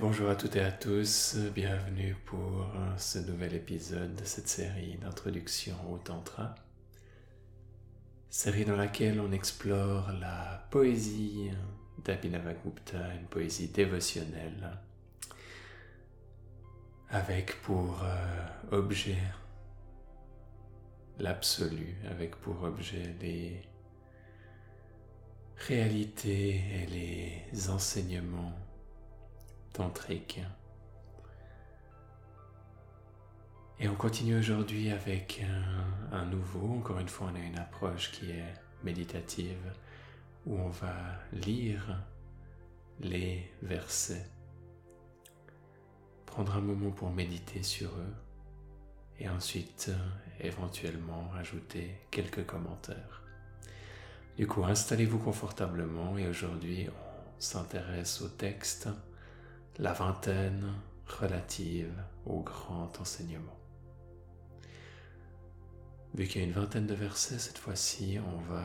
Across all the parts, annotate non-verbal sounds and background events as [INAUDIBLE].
Bonjour à toutes et à tous, bienvenue pour ce nouvel épisode de cette série d'introduction au Tantra. Série dans laquelle on explore la poésie d'Abhinavagupta, une poésie dévotionnelle, avec pour euh, objet l'absolu, avec pour objet les réalités et les enseignements tantrique. Et on continue aujourd'hui avec un, nouveau, encore une fois on a une approche qui est méditative, où on va lire les versets, prendre un moment pour méditer sur eux, et ensuite éventuellement ajouter quelques commentaires. Du coup, installez-vous confortablement et aujourd'hui on s'intéresse au texte la vingtaine relative au grand enseignement. Vu qu'il y a une vingtaine de versets, cette fois-ci, on va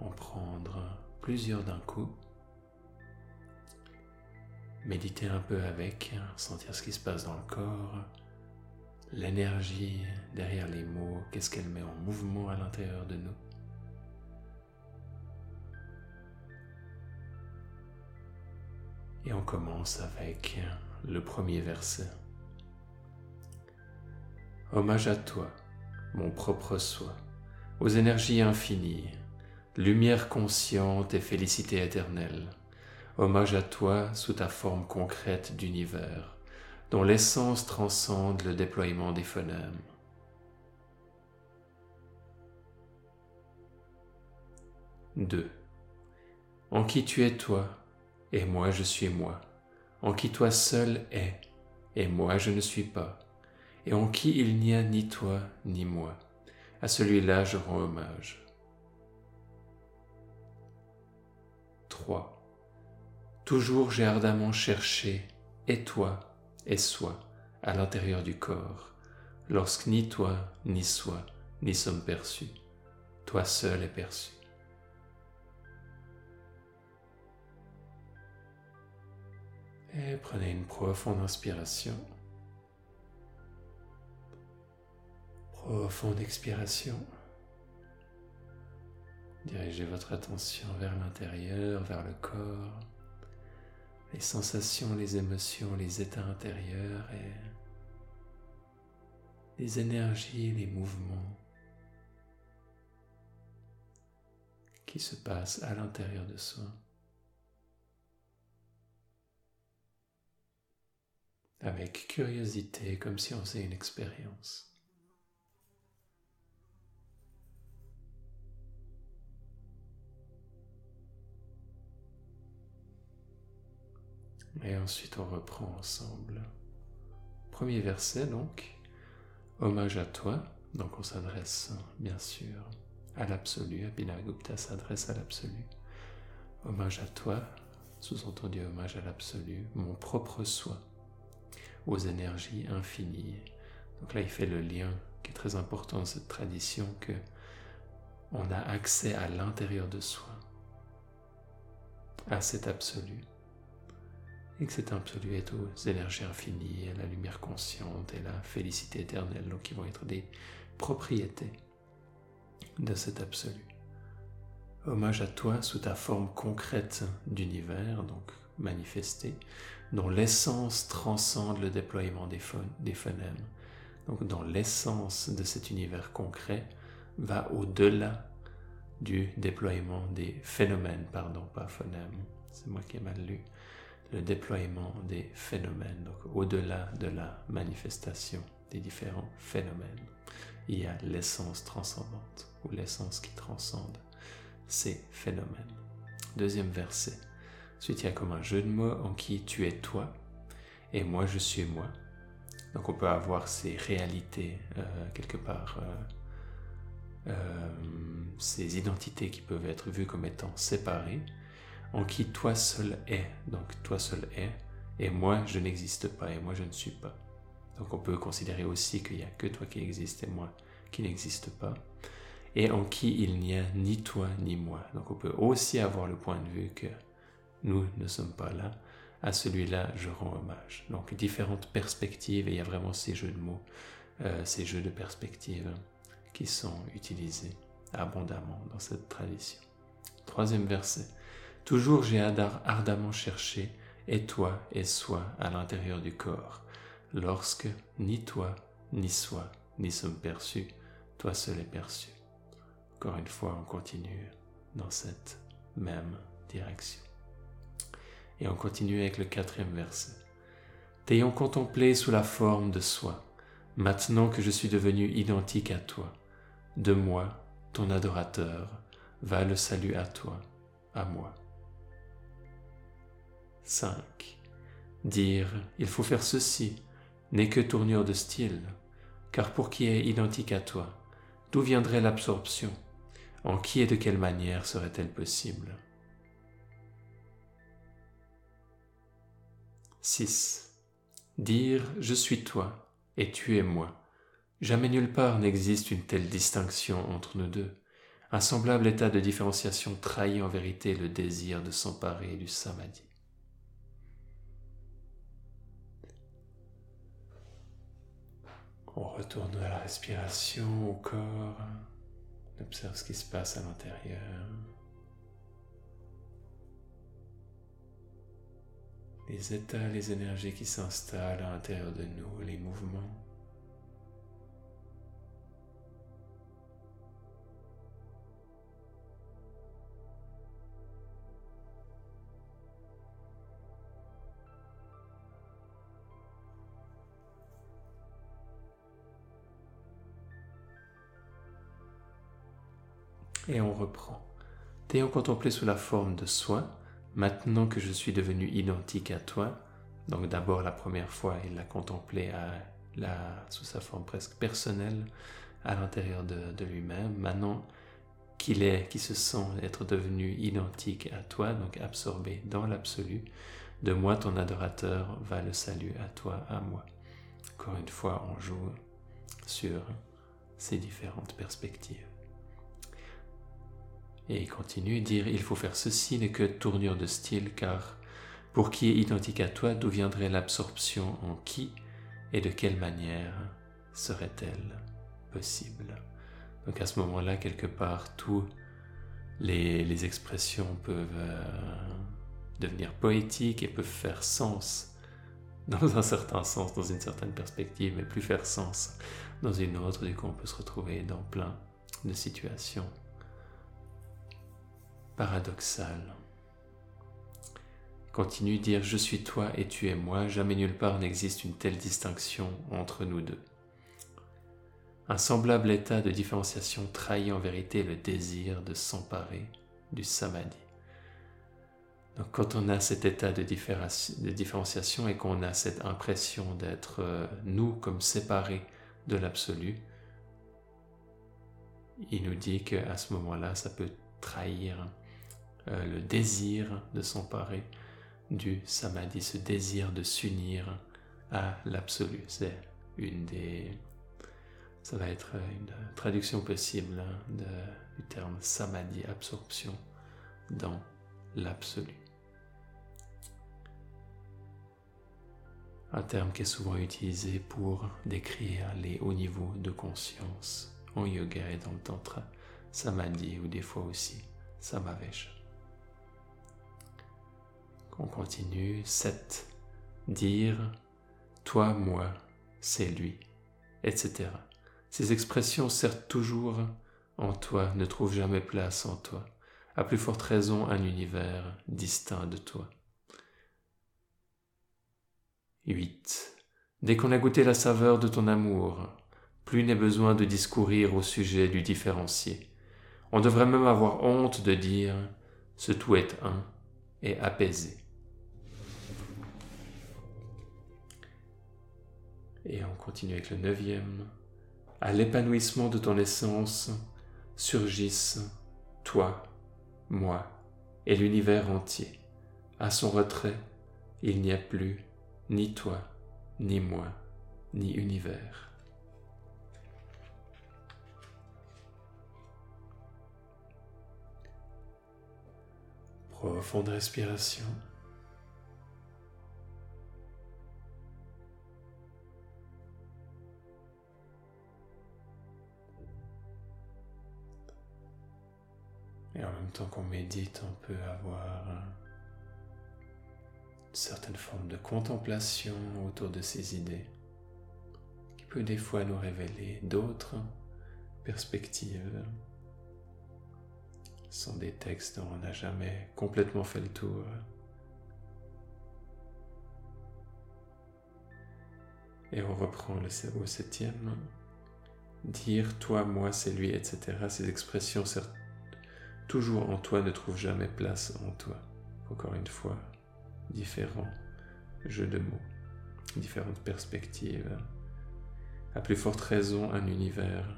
en prendre plusieurs d'un coup. Méditer un peu avec, sentir ce qui se passe dans le corps, l'énergie derrière les mots, qu'est-ce qu'elle met en mouvement à l'intérieur de nous. Et on commence avec le premier verset. Hommage à toi, mon propre soi, aux énergies infinies, lumière consciente et félicité éternelle. Hommage à toi sous ta forme concrète d'univers, dont l'essence transcende le déploiement des phonèmes. « 2. En qui tu es toi, et moi je suis moi, en qui toi seul es, et moi je ne suis pas, et en qui il n'y a ni toi ni moi. À celui-là je rends hommage. 3. Toujours j'ai ardemment cherché, et toi, et soi, à l'intérieur du corps, lorsque ni toi, ni soi, n'y sommes perçus. Toi seul es perçu. Et prenez une profonde inspiration. Profonde expiration. Dirigez votre attention vers l'intérieur, vers le corps, les sensations, les émotions, les états intérieurs et les énergies, les mouvements qui se passent à l'intérieur de soi. Avec curiosité, comme si on faisait une expérience. Et ensuite on reprend ensemble. Premier verset donc, hommage à toi, donc on s'adresse bien sûr à l'absolu, Abhinavagupta s'adresse à l'absolu. Hommage à toi, sous-entendu hommage à l'absolu, mon propre soi aux énergies infinies. Donc là, il fait le lien qui est très important dans cette tradition que on a accès à l'intérieur de soi, à cet absolu, et que cet absolu est aux énergies infinies, à la lumière consciente et la félicité éternelle, donc qui vont être des propriétés de cet absolu. Hommage à toi sous ta forme concrète d'univers, donc manifestée, dont l'essence transcende le déploiement des, phonèmes. Donc dans l'essence de cet univers concret va au-delà du déploiement des phénomènes, pardon, pas phonèmes, c'est moi qui ai mal lu, le déploiement des phénomènes, donc au-delà de la manifestation des différents phénomènes, il y a l'essence transcendante ou l'essence qui transcende ces phénomènes. Deuxième verset. Ensuite, il y a comme un jeu de mots en qui tu es toi et moi je suis moi. Donc on peut avoir ces réalités euh, quelque part, euh, euh, ces identités qui peuvent être vues comme étant séparées, en qui toi seul es. Donc toi seul es et moi je n'existe pas et moi je ne suis pas. Donc on peut considérer aussi qu'il n'y a que toi qui existe et moi qui n'existe pas. Et en qui il n'y a ni toi ni moi. Donc on peut aussi avoir le point de vue que nous ne sommes pas là, à celui-là je rends hommage. Donc différentes perspectives, et il y a vraiment ces jeux de mots, euh, ces jeux de perspectives qui sont utilisés abondamment dans cette tradition. Troisième verset. Toujours j'ai ardemment cherché, et toi et soi à l'intérieur du corps, lorsque ni toi, ni soi, ni sommes perçus, toi seul est perçu. Encore une fois, on continue dans cette même direction. Et on continue avec le quatrième verset. T'ayant contemplé sous la forme de soi, maintenant que je suis devenu identique à toi, de moi, ton adorateur, va le salut à toi, à moi. 5. Dire il faut faire ceci n'est que tournure de style, car pour qui est identique à toi, d'où viendrait l'absorption? En qui et de quelle manière serait-elle possible? 6. Dire je suis toi et tu es moi. Jamais nulle part n'existe une telle distinction entre nous deux. Un semblable état de différenciation trahit en vérité le désir de s'emparer du samadhi. On retourne à la respiration, au corps. On observe ce qui se passe à l'intérieur. Les états, les énergies qui s'installent à l'intérieur de nous, les mouvements. Et on reprend. T'ayant contemplé sous la forme de soi, maintenant que je suis devenu identique à toi, donc d'abord la première fois il l'a contemplé à sous sa forme presque personnelle à l'intérieur de, de lui-même, maintenant qu'il est, qui se sent être devenu identique à toi, donc absorbé dans l'absolu, de moi ton adorateur va le salut à toi, à moi. Encore une fois, on joue sur ces différentes perspectives. Et il continue, dire il faut faire ceci n'est que tournure de style, car pour qui est identique à toi, d'où viendrait l'absorption en qui et de quelle manière serait-elle possible? Donc à ce moment-là, quelque part, tous les, expressions peuvent euh, devenir poétiques et peuvent faire sens [LAUGHS] dans un certain sens, dans une certaine perspective, mais plus faire sens dans une autre. Du coup, on peut se retrouver dans plein de situations paradoxal. Continue dire je suis toi et tu es moi, jamais nulle part n'existe une telle distinction entre nous deux. Un semblable état de différenciation trahit en vérité le désir de s'emparer du samadhi. Donc quand on a cet état de, différenciation et qu'on a cette impression d'être euh, nous comme séparés de l'absolu, il nous dit qu'à ce moment-là, ça peut trahir euh, le désir de s'emparer du samadhi, ce désir de s'unir à l'absolu. C'est une des... Ça va être une traduction possible hein, du terme samadhi, absorption dans l'absolu. Un terme qui est souvent utilisé pour décrire les hauts niveaux de conscience en yoga et dans le tantra, samadhi ou des fois aussi samavesha. On continue. 7. Dire toi, moi, c'est lui, etc. Ces expressions, certes toujours en toi, ne trouvent jamais place en toi. À plus forte raison, un univers distinct de toi. 8. Dès qu'on a goûté la saveur de ton amour, plus n'est besoin de discourir au sujet du différencier. On devrait même avoir honte de dire ce tout est un et apaisé. Et on continue avec le neuvième. À l'épanouissement de ton essence surgissent toi, moi et l'univers entier. À son retrait, il n'y a plus ni toi, ni moi, ni univers. Profonde respiration. Et en même temps qu'on médite, on peut avoir une certaine forme de contemplation autour de ces idées, qui peut des fois nous révéler d'autres perspectives. Ce sont des textes dont on n'a jamais complètement fait le tour. Et on reprend le, au septième. Dire toi, moi, c'est lui, etc. Ces expressions toujours en toi ne trouvent jamais place en toi. Encore une fois, différents jeux de mots, différentes perspectives. À plus forte raison, un univers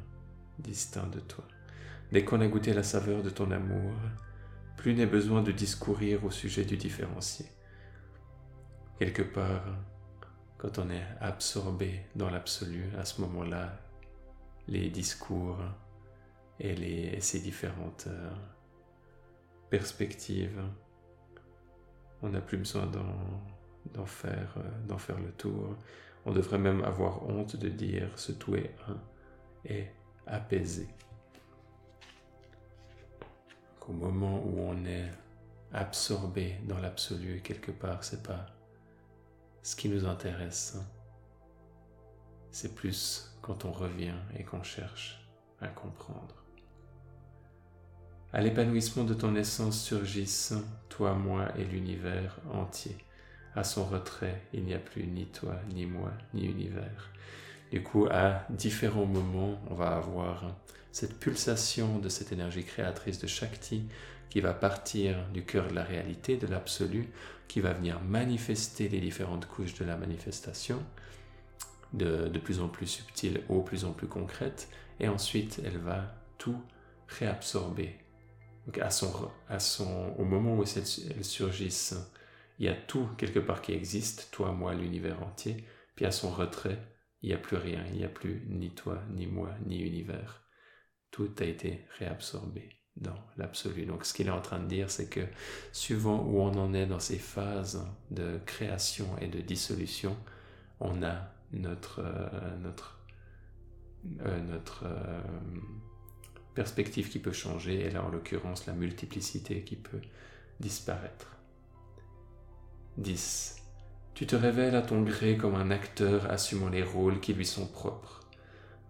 distinct de toi. Dès qu'on a goûté la saveur de ton amour, plus n'est besoin de discourir au sujet du différencié. Quelque part, quand on est absorbé dans l'absolu, à ce moment-là, les discours et, les, ces différentes euh, perspectives, on n'a plus besoin d'en faire, euh, le tour. On devrait même avoir honte de dire ce tout est un et apaisé. Au moment où on est absorbé dans l'absolu, quelque part, c'est pas ce qui nous intéresse. Hein. C'est plus quand on revient et qu'on cherche à comprendre. À l'épanouissement de ton essence surgissent toi, moi et l'univers entier. À son retrait, il n'y a plus ni toi, ni moi, ni univers. Du coup, à différents moments, on va avoir cette pulsation de cette énergie créatrice de Shakti qui va partir du cœur de la réalité, de l'absolu, qui va venir manifester les différentes couches de la manifestation, de, plus en plus subtile au plus en plus concrète, et ensuite elle va tout réabsorber. À son, à son, au moment où elles surgissent, il y a tout quelque part qui existe, toi, moi, l'univers entier, puis à son retrait, il n'y a plus rien, il n'y a plus ni toi, ni moi, ni univers. Tout a été réabsorbé dans l'absolu. Donc ce qu'il est en train de dire, c'est que suivant où on en est dans ces phases de création et de dissolution, on a notre, euh, notre, euh, notre euh, perspective qui peut changer, et là en l'occurrence la multiplicité qui peut disparaître. 10. Tu te révèles à ton gré comme un acteur assumant les rôles qui lui sont propres.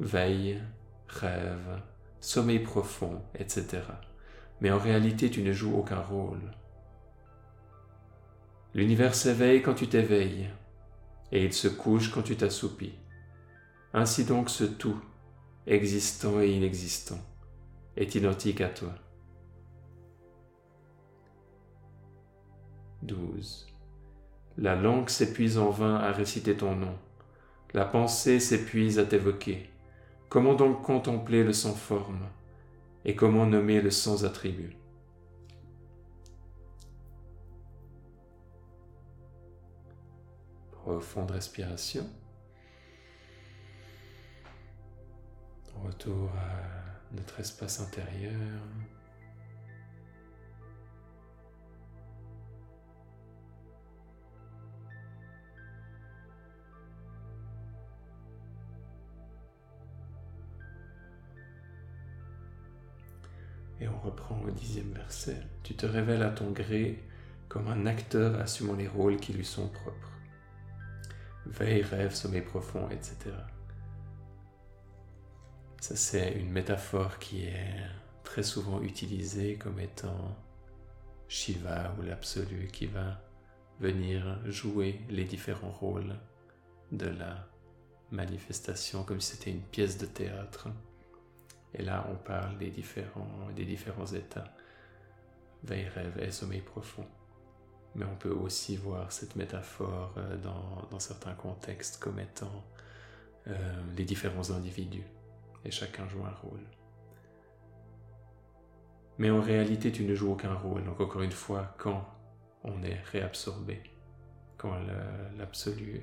Veille, rêve, sommeil profond, etc. Mais en réalité, tu ne joues aucun rôle. L'univers s'éveille quand tu t'éveilles, et il se couche quand tu t'assoupis. Ainsi donc ce tout, existant et inexistant, est identique à toi. 12. La langue s'épuise en vain à réciter ton nom. La pensée s'épuise à t'évoquer. Comment donc contempler le sans forme? Et comment nommer le sans attribut? Profonde respiration. Retour à notre espace intérieur. Et on reprend au dixième verset. Tu te révèles à ton gré comme un acteur assumant les rôles qui lui sont propres. Veille, rêve, sommeil profond, etc. Ça, c'est une métaphore qui est très souvent utilisée comme étant Shiva ou l'absolu qui va venir jouer les différents rôles de la manifestation comme si c'était une pièce de théâtre. Et là, on parle des différents, des différents états, veille, rêve et sommeil profond. Mais on peut aussi voir cette métaphore euh, dans, certains contextes comme étant euh, les différents individus, et chacun joue un rôle. Mais en réalité, tu ne joues aucun rôle. Donc encore une fois, quand on est réabsorbé, quand l'absolu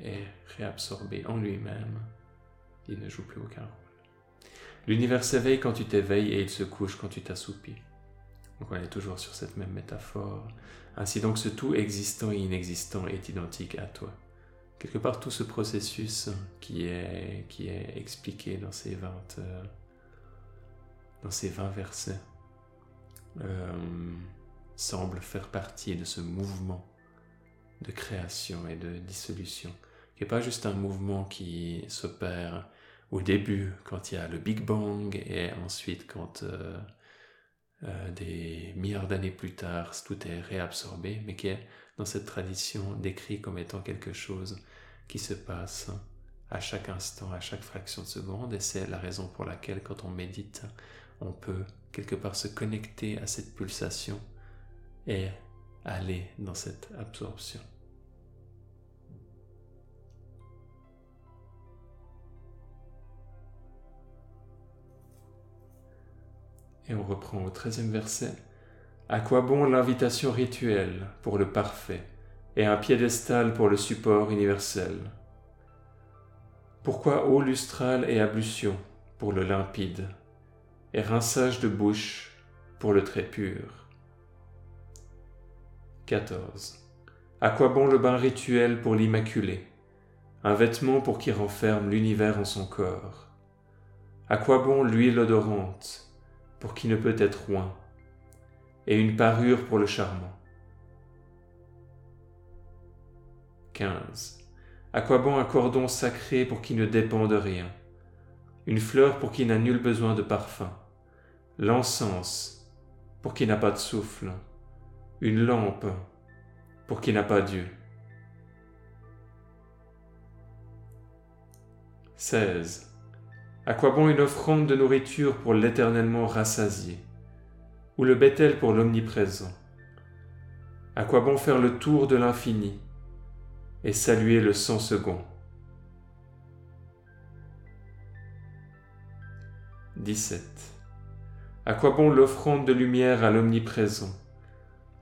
est, réabsorbé en lui-même, il ne joue plus aucun rôle. L'univers s'éveille quand tu t'éveilles et il se couche quand tu t'assoupis. Donc on est toujours sur cette même métaphore. Ainsi donc ce tout existant et inexistant est identique à toi. Quelque part tout ce processus qui est, qui est expliqué dans ces 20, euh, dans ces 20 versets euh, semble faire partie de ce mouvement de création et de dissolution, qui n'est pas juste un mouvement qui s'opère au début quand il y a le Big Bang et ensuite quand euh, des milliards d'années plus tard tout est réabsorbé, mais qui est dans cette tradition décrit comme étant quelque chose qui se passe à chaque instant, à chaque fraction de seconde, et c'est la raison pour laquelle quand on médite, on peut quelque part se connecter à cette pulsation et aller dans cette absorption. Et on reprend au treizième verset. À quoi bon l'invitation rituelle pour le parfait et un piédestal pour le support universel? Pourquoi eau lustrale et ablution pour le limpide et rinçage de bouche pour le très pur? 14. À quoi bon le bain rituel pour l'immaculé Un vêtement pour qui renferme l'univers en son corps? À quoi bon l'huile odorante pour qui ne peut être loin, et une parure pour le charmant. 15. À quoi bon un cordon sacré pour qui ne dépend de rien, une fleur pour qui n'a nul besoin de parfum, l'encens pour qui n'a pas de souffle, une lampe pour qui n'a pas Dieu. 16. À quoi bon une offrande de nourriture pour l'éternellement rassasié? Ou le Bethel pour l'omniprésent À quoi bon faire le tour de l'infini et saluer le cent second? 17. À quoi bon l'offrande de lumière à l'omniprésent,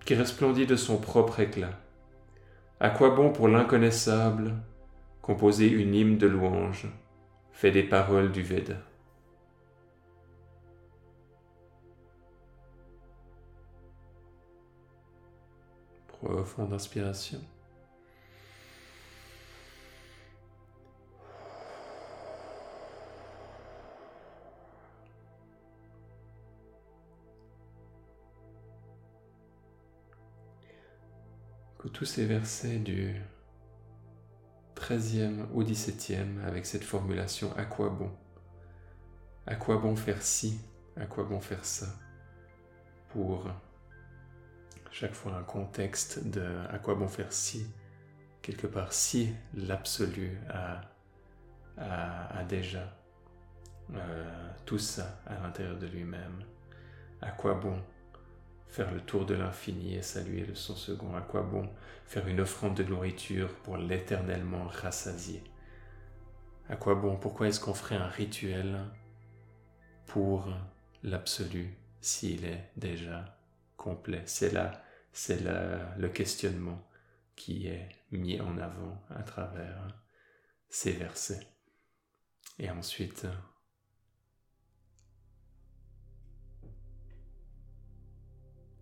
qui resplendit de son propre éclat? À quoi bon pour l'inconnaissable composer une hymne de louange fait des paroles du Veda? Profonde inspiration. Que tous ces versets du 13e ou 17e avec cette formulation à quoi bon? À quoi bon faire ci? À quoi bon faire ça? Pour chaque fois un contexte de à quoi bon faire ci Quelque part, si l'absolu a, a, déjà euh, tout ça à l'intérieur de lui-même, à quoi bon faire le tour de l'infini et saluer le son second? À quoi bon faire une offrande de nourriture pour l'éternellement rassasier À quoi bon Pourquoi est-ce qu'on ferait un rituel pour l'absolu s'il est déjà complet? C'est là, c'est le questionnement qui est mis en avant à travers ces versets. Et ensuite,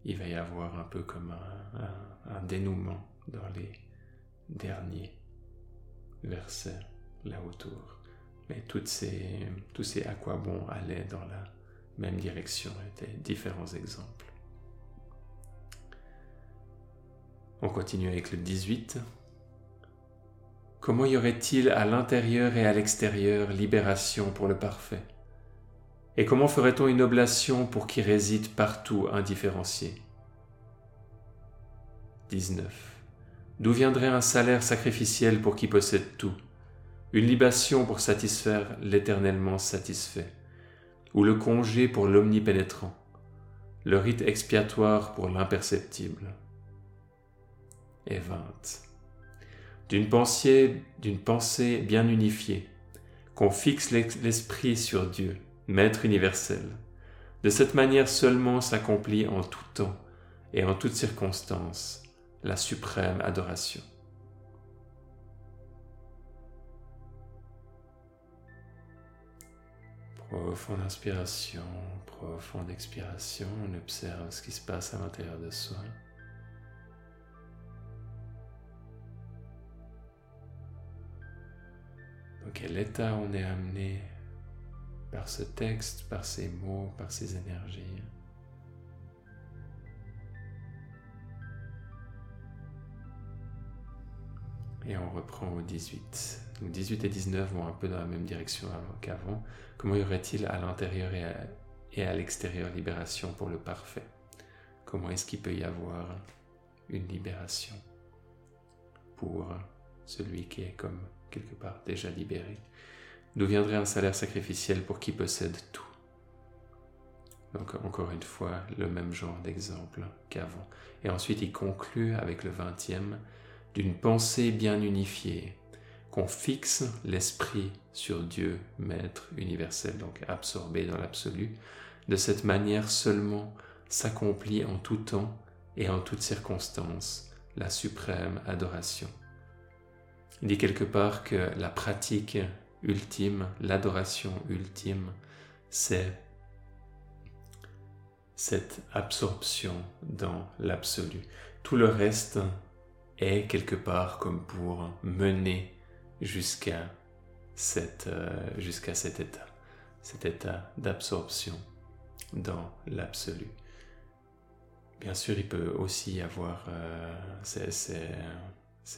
il va y avoir un peu comme un, dénouement dans les derniers versets là autour. Mais toutes ces, tous ces à quoi bon allaient dans la même direction étaient différents exemples. On continue avec le 18. Comment y aurait-il à l'intérieur et à l'extérieur libération pour le parfait? Et comment ferait-on une oblation pour qui réside partout indifférencié? 19. D'où viendrait un salaire sacrificiel pour qui possède tout? Une libation pour satisfaire l'éternellement satisfait? Ou le congé pour l'omnipénétrant? Le rite expiatoire pour l'imperceptible? Et 20. D'une pensée, d'une pensée bien unifiée, qu'on fixe l'esprit sur Dieu Maître universel. De cette manière seulement s'accomplit en tout temps et en toutes circonstances la suprême adoration. Profonde inspiration, profonde expiration, on observe ce qui se passe à l'intérieur de soi. Dans quel état on est amené par ce texte, par ces mots, par ces énergies? Et on reprend au 18. Donc 18 et 19 vont un peu dans la même direction qu'avant. Comment y aurait-il à l'intérieur et à, l'extérieur libération pour le parfait? Comment est-ce qu'il peut y avoir une libération pour celui qui est comme quelque part déjà libéré D'où viendrait un salaire sacrificiel pour qui possède tout Donc encore une fois, le même genre d'exemple qu'avant. Et ensuite, il conclut avec le vingtième d'une pensée bien unifiée, qu'on fixe l'esprit sur Dieu, Maître universel, donc absorbé dans l'absolu. De cette manière seulement s'accomplit en tout temps et en toutes circonstances la suprême adoration. Il dit quelque part que la pratique ultime, l'adoration ultime, c'est cette absorption dans l'absolu. Tout le reste est quelque part comme pour mener jusqu'à euh, cet état, cet état d'absorption dans l'absolu. Bien sûr, il peut aussi y avoir, euh,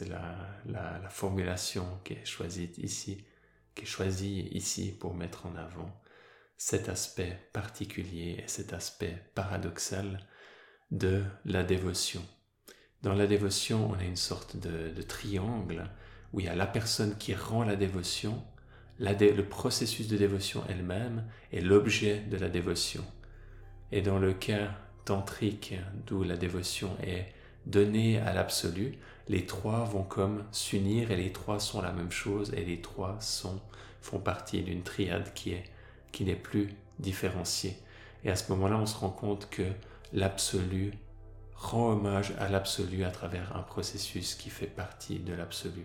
la, la, la, formulation qui est choisie ici, qui est choisi ici pour mettre en avant cet aspect particulier et cet aspect paradoxal de la dévotion. Dans la dévotion, on a une sorte de, triangle où il y a la personne qui rend la dévotion, le processus de dévotion elle-même et l'objet de la dévotion. Et dans le cas tantrique, d'où la dévotion est donnée à l'absolu, les trois vont comme s'unir et les trois sont la même chose et les trois sont, font partie d'une triade qui est qui n'est plus différenciée. Et à ce moment-là, on se rend compte que l'absolu rend hommage à l'absolu à travers un processus qui fait partie de l'absolu.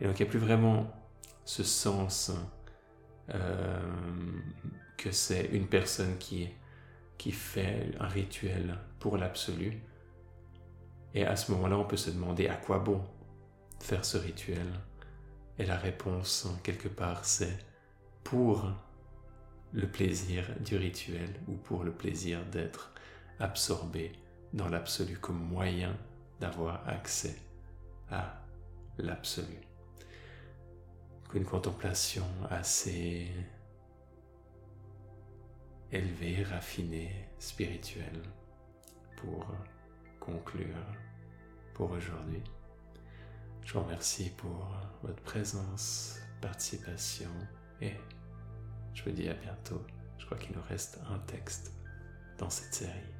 Et donc il n'y a plus vraiment ce sens euh, que c'est une personne qui, qui fait un rituel pour l'absolu, et à ce moment-là, on peut se demander à quoi bon faire ce rituel. Et la réponse, quelque part, c'est pour le plaisir du rituel ou pour le plaisir d'être absorbé dans l'absolu comme moyen d'avoir accès à l'absolu. Une contemplation assez élevée, raffinée, spirituelle pour conclure pour aujourd'hui. Je vous remercie pour votre présence, participation et je vous dis à bientôt. Je crois qu'il nous reste un texte dans cette série.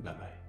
Bye bye.